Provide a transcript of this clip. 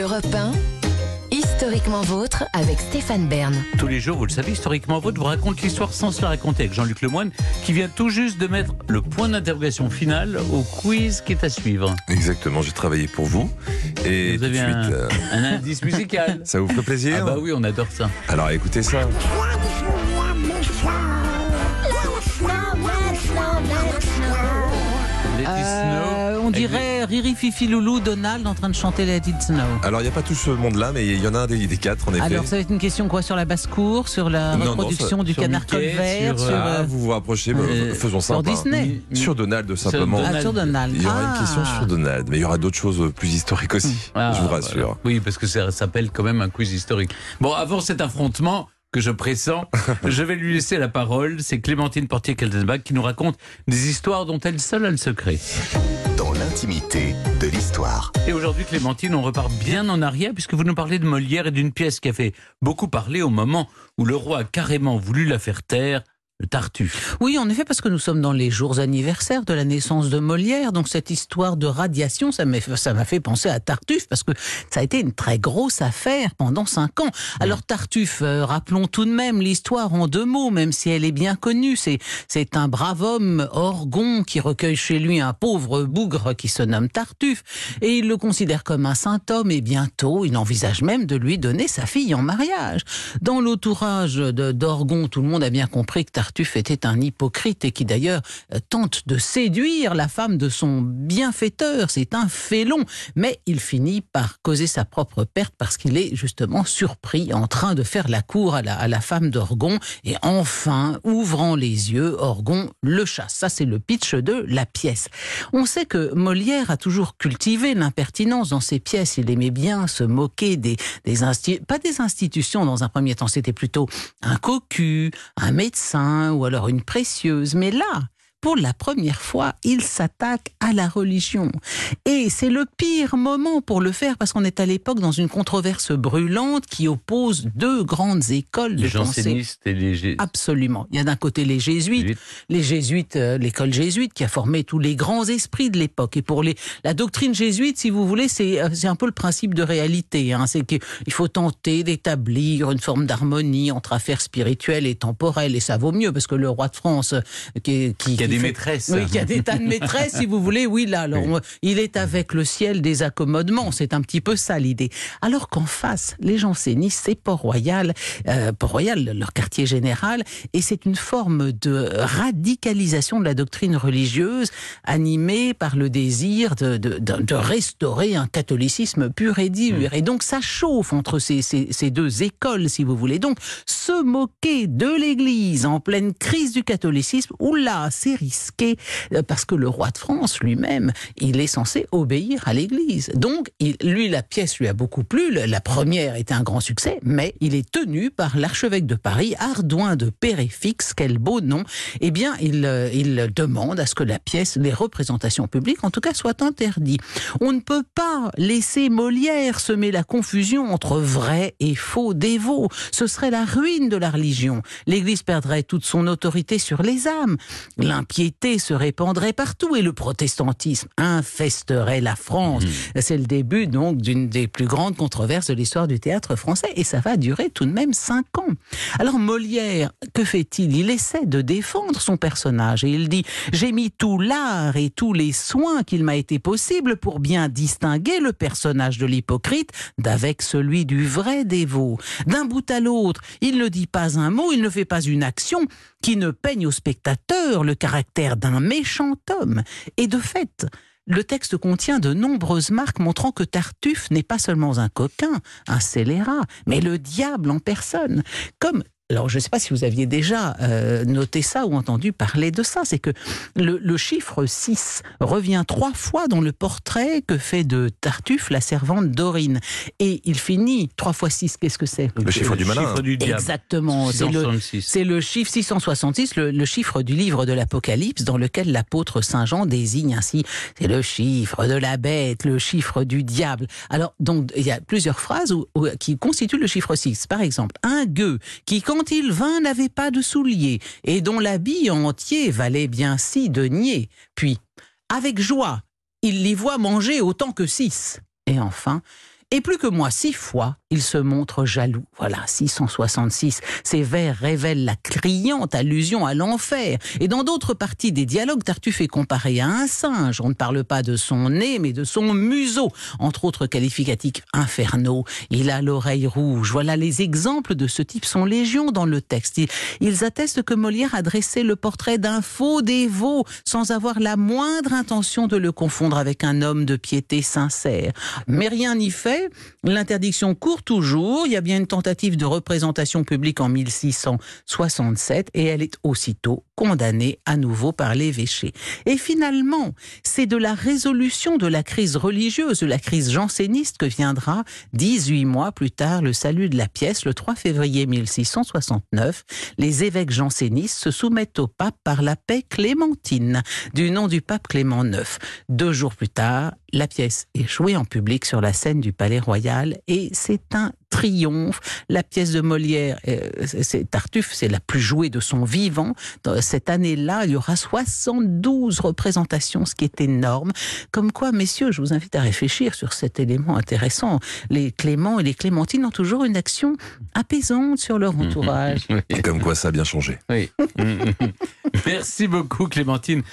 Europe 1, Historiquement vôtre avec Stéphane Bern. Tous les jours, vous le savez, historiquement vôtre vous raconte l'histoire sans se la raconter avec Jean-Luc Lemoyne qui vient tout juste de mettre le point d'interrogation final au quiz qui est à suivre. Exactement, j'ai travaillé pour vous. Et Vous tout de avez suite, un, euh, un indice musical. ça vous fait plaisir Ah bah oui, on adore ça. Alors écoutez ça. It Euh, on dirait Riri Fifi Loulou Donald en train de chanter Let It Snow. Alors il n'y a pas tout ce monde-là, mais il y en a un des, des quatre en effet. Alors ça va être une question quoi sur la basse-cour, sur la Non, non, reproduction ça- du sur canard colvert, sur, sur, Ah, euh, vous vous rapprochez, mais euh, faisons sur simple. hein. Disney. Sur Donald simplement. Donald. Ah, sur Donald. Il y aura Ah. une question sur Donald, mais il y aura d'autres choses plus historiques aussi. Ah, je vous voilà. rassure. Oui, parce que ça s'appelle quand même un quiz historique. Bon, avant cet affrontement que je pressens, je vais lui laisser la parole. C'est Clémentine Portier-Keltenbach qui nous raconte des histoires dont elle seule a le secret. L'intimité de l'histoire. Et aujourd'hui, Clémentine, on repart bien en arrière puisque vous nous parlez de Molière et d'une pièce qui a fait beaucoup parler au moment où le roi a carrément voulu la faire taire, Tartuffe. Oui, en effet, parce que nous sommes dans les jours anniversaires de la naissance de Molière, donc cette histoire de radiation, ça m'a fait penser à Tartuffe, parce que ça a été une très grosse affaire pendant cinq ans. Alors Tartuffe, euh, rappelons tout de même l'histoire en deux mots, même si elle est bien connue. C'est c'est un brave homme, Orgon, qui recueille chez lui un pauvre bougre qui se nomme Tartuffe, et il le considère comme un saint homme, et bientôt, il envisage même de lui donner sa fille en mariage. Dans l'entourage d'Orgon, tout le monde a bien compris que Tartuffe était un hypocrite et qui d'ailleurs euh, tente de séduire la femme de son bienfaiteur. C'est un félon. Mais il finit par causer sa propre perte parce qu'il est justement surpris en train de faire la cour à la, à la femme d'Orgon. Et enfin, ouvrant les yeux, Orgon le chasse. Ça, c'est le pitch de la pièce. On sait que Molière a toujours cultivé l'impertinence dans ses pièces. Il aimait bien se moquer des, des pas des institutions dans un premier temps, c'était plutôt un cocu, un médecin ou alors une précieuse. Mais là, pour la première fois, il s'attaque à la religion. Et c'est le pire moment pour le faire parce qu'on est à l'époque dans une controverse brûlante qui oppose deux grandes écoles de Les pensée. jansénistes et les... gé- Absolument. Il y a d'un côté les jésuites, les jésuites, euh, l'école jésuite qui a formé tous les grands esprits de l'époque. Et pour les, la doctrine jésuite, si vous voulez, c'est euh, c'est un peu le principe de réalité. Hein. C'est qu'il faut tenter d'établir une forme d'harmonie entre affaires spirituelles et temporelles. Et ça vaut mieux parce que le roi de France, euh, qui, qui, des fait- maîtresses. oui, qui a des tas de maîtresses, si vous voulez. Oui, là, alors, il est avec le ciel des accommodements. C'est un petit peu ça l'idée. Alors qu'en face, les jansénistes, c'est Port-Royal, euh, Port-Royal, leur quartier général, et c'est une forme de radicalisation de la doctrine religieuse animée par le désir de, de, de- de restaurer un catholicisme pur et dur. Et donc, ça chauffe entre ces, ces, ces deux écoles, si vous voulez. Donc, se moquer de l'Église en pleine crise du catholicisme, oula, c'est risqué, euh, parce que le roi de France lui-même, il est censé obéir à l'Église. Donc, lui, la pièce lui a beaucoup plu, la première était un grand succès, mais il est tenu par l'archevêque de Paris, Ardouin de Péréfixe, quel beau nom, eh bien, il, euh, il demande à ce que la pièce, les représentations publiques, en tout cas, soient interdites. On ne peut pas laisser Molière semer la confusion entre vrai et faux dévots. Ce serait la ruine de la religion. L'Église perdrait toute son autorité sur les âmes. L'impiété se répandrait partout et le protestantisme infesterait la France. C'est le début donc d'une des plus grandes controverses de l'histoire du théâtre français et ça va durer tout de même cinq ans. Alors Molière, que fait-il? Il essaie de défendre son personnage et il dit j'ai mis tout l'art et tous les soins qu'il m'a été possible pour bien distinguer le personnage de l'hypocrite d'avec celui du vrai dévot. D'un bout à l'autre, il ne dit pas un mot, il ne fait pas une action qui ne peigne au spectateur le caractère d'un méchant homme. Et de fait, le texte contient de nombreuses marques montrant que Tartuffe n'est pas seulement un coquin, un scélérat, mais le diable en personne. Comme alors, je ne sais pas si vous aviez déjà euh, noté ça ou entendu parler de ça, c'est que le, le chiffre 6 revient trois fois dans le portrait que fait de Tartuffe la servante Dorine. Et il finit, 3 fois 6, qu'est-ce que c'est? Le chiffre du malin. chiffre du diable. Exactement, c'est le, 666. c'est le chiffre 666, le, le chiffre du livre de l'Apocalypse, dans lequel l'apôtre Saint Jean désigne ainsi, c'est le chiffre de la bête, le chiffre du diable. Alors, donc, il y a plusieurs phrases où- où- qui constituent le chiffre 6. Par exemple, un gueux qui, quand il vint, n'avait pas de souliers, et dont l'habit entier valait bien six deniers. Puis, avec joie, il l'y voit manger autant que six. Et enfin, Et plus que moi, six fois, il se montre jaloux. Voilà, 666. Ces vers révèlent la criante allusion à l'enfer. Et dans d'autres parties des dialogues, Tartuffe est comparé à un singe. On ne parle pas de son nez, mais de son museau. Entre autres qualificatifs infernaux. Il a l'oreille rouge. Voilà, les exemples de ce type sont légion dans le texte. Ils attestent que Molière a dressé le portrait d'un faux dévot sans avoir la moindre intention de le confondre avec un homme de piété sincère. Mais rien n'y fait. L'interdiction toujours. Il y a bien une tentative de représentation publique en 1667 et elle est aussitôt condamnée à nouveau par l'évêché. Et finalement, c'est de la résolution de la crise religieuse, de la crise janséniste que viendra 18 mois plus tard le salut de la pièce le 3 février 1669. Les évêques jansénistes se soumettent au pape par la paix clémentine du nom du pape Clément IX. Deux jours plus tard, la pièce est jouée en public sur la scène du Palais Royal et c'est un triomphe. La pièce de Molière, euh, c'est Tartuffe, c'est la plus jouée de son vivant. Dans cette année-là, il y aura 72 représentations, ce qui est énorme. Comme quoi, messieurs, je vous invite à réfléchir sur cet élément intéressant. Les Cléments et les Clémentines ont toujours une action apaisante sur leur entourage. Comme quoi ça a bien changé. Oui. Merci beaucoup, Clémentine.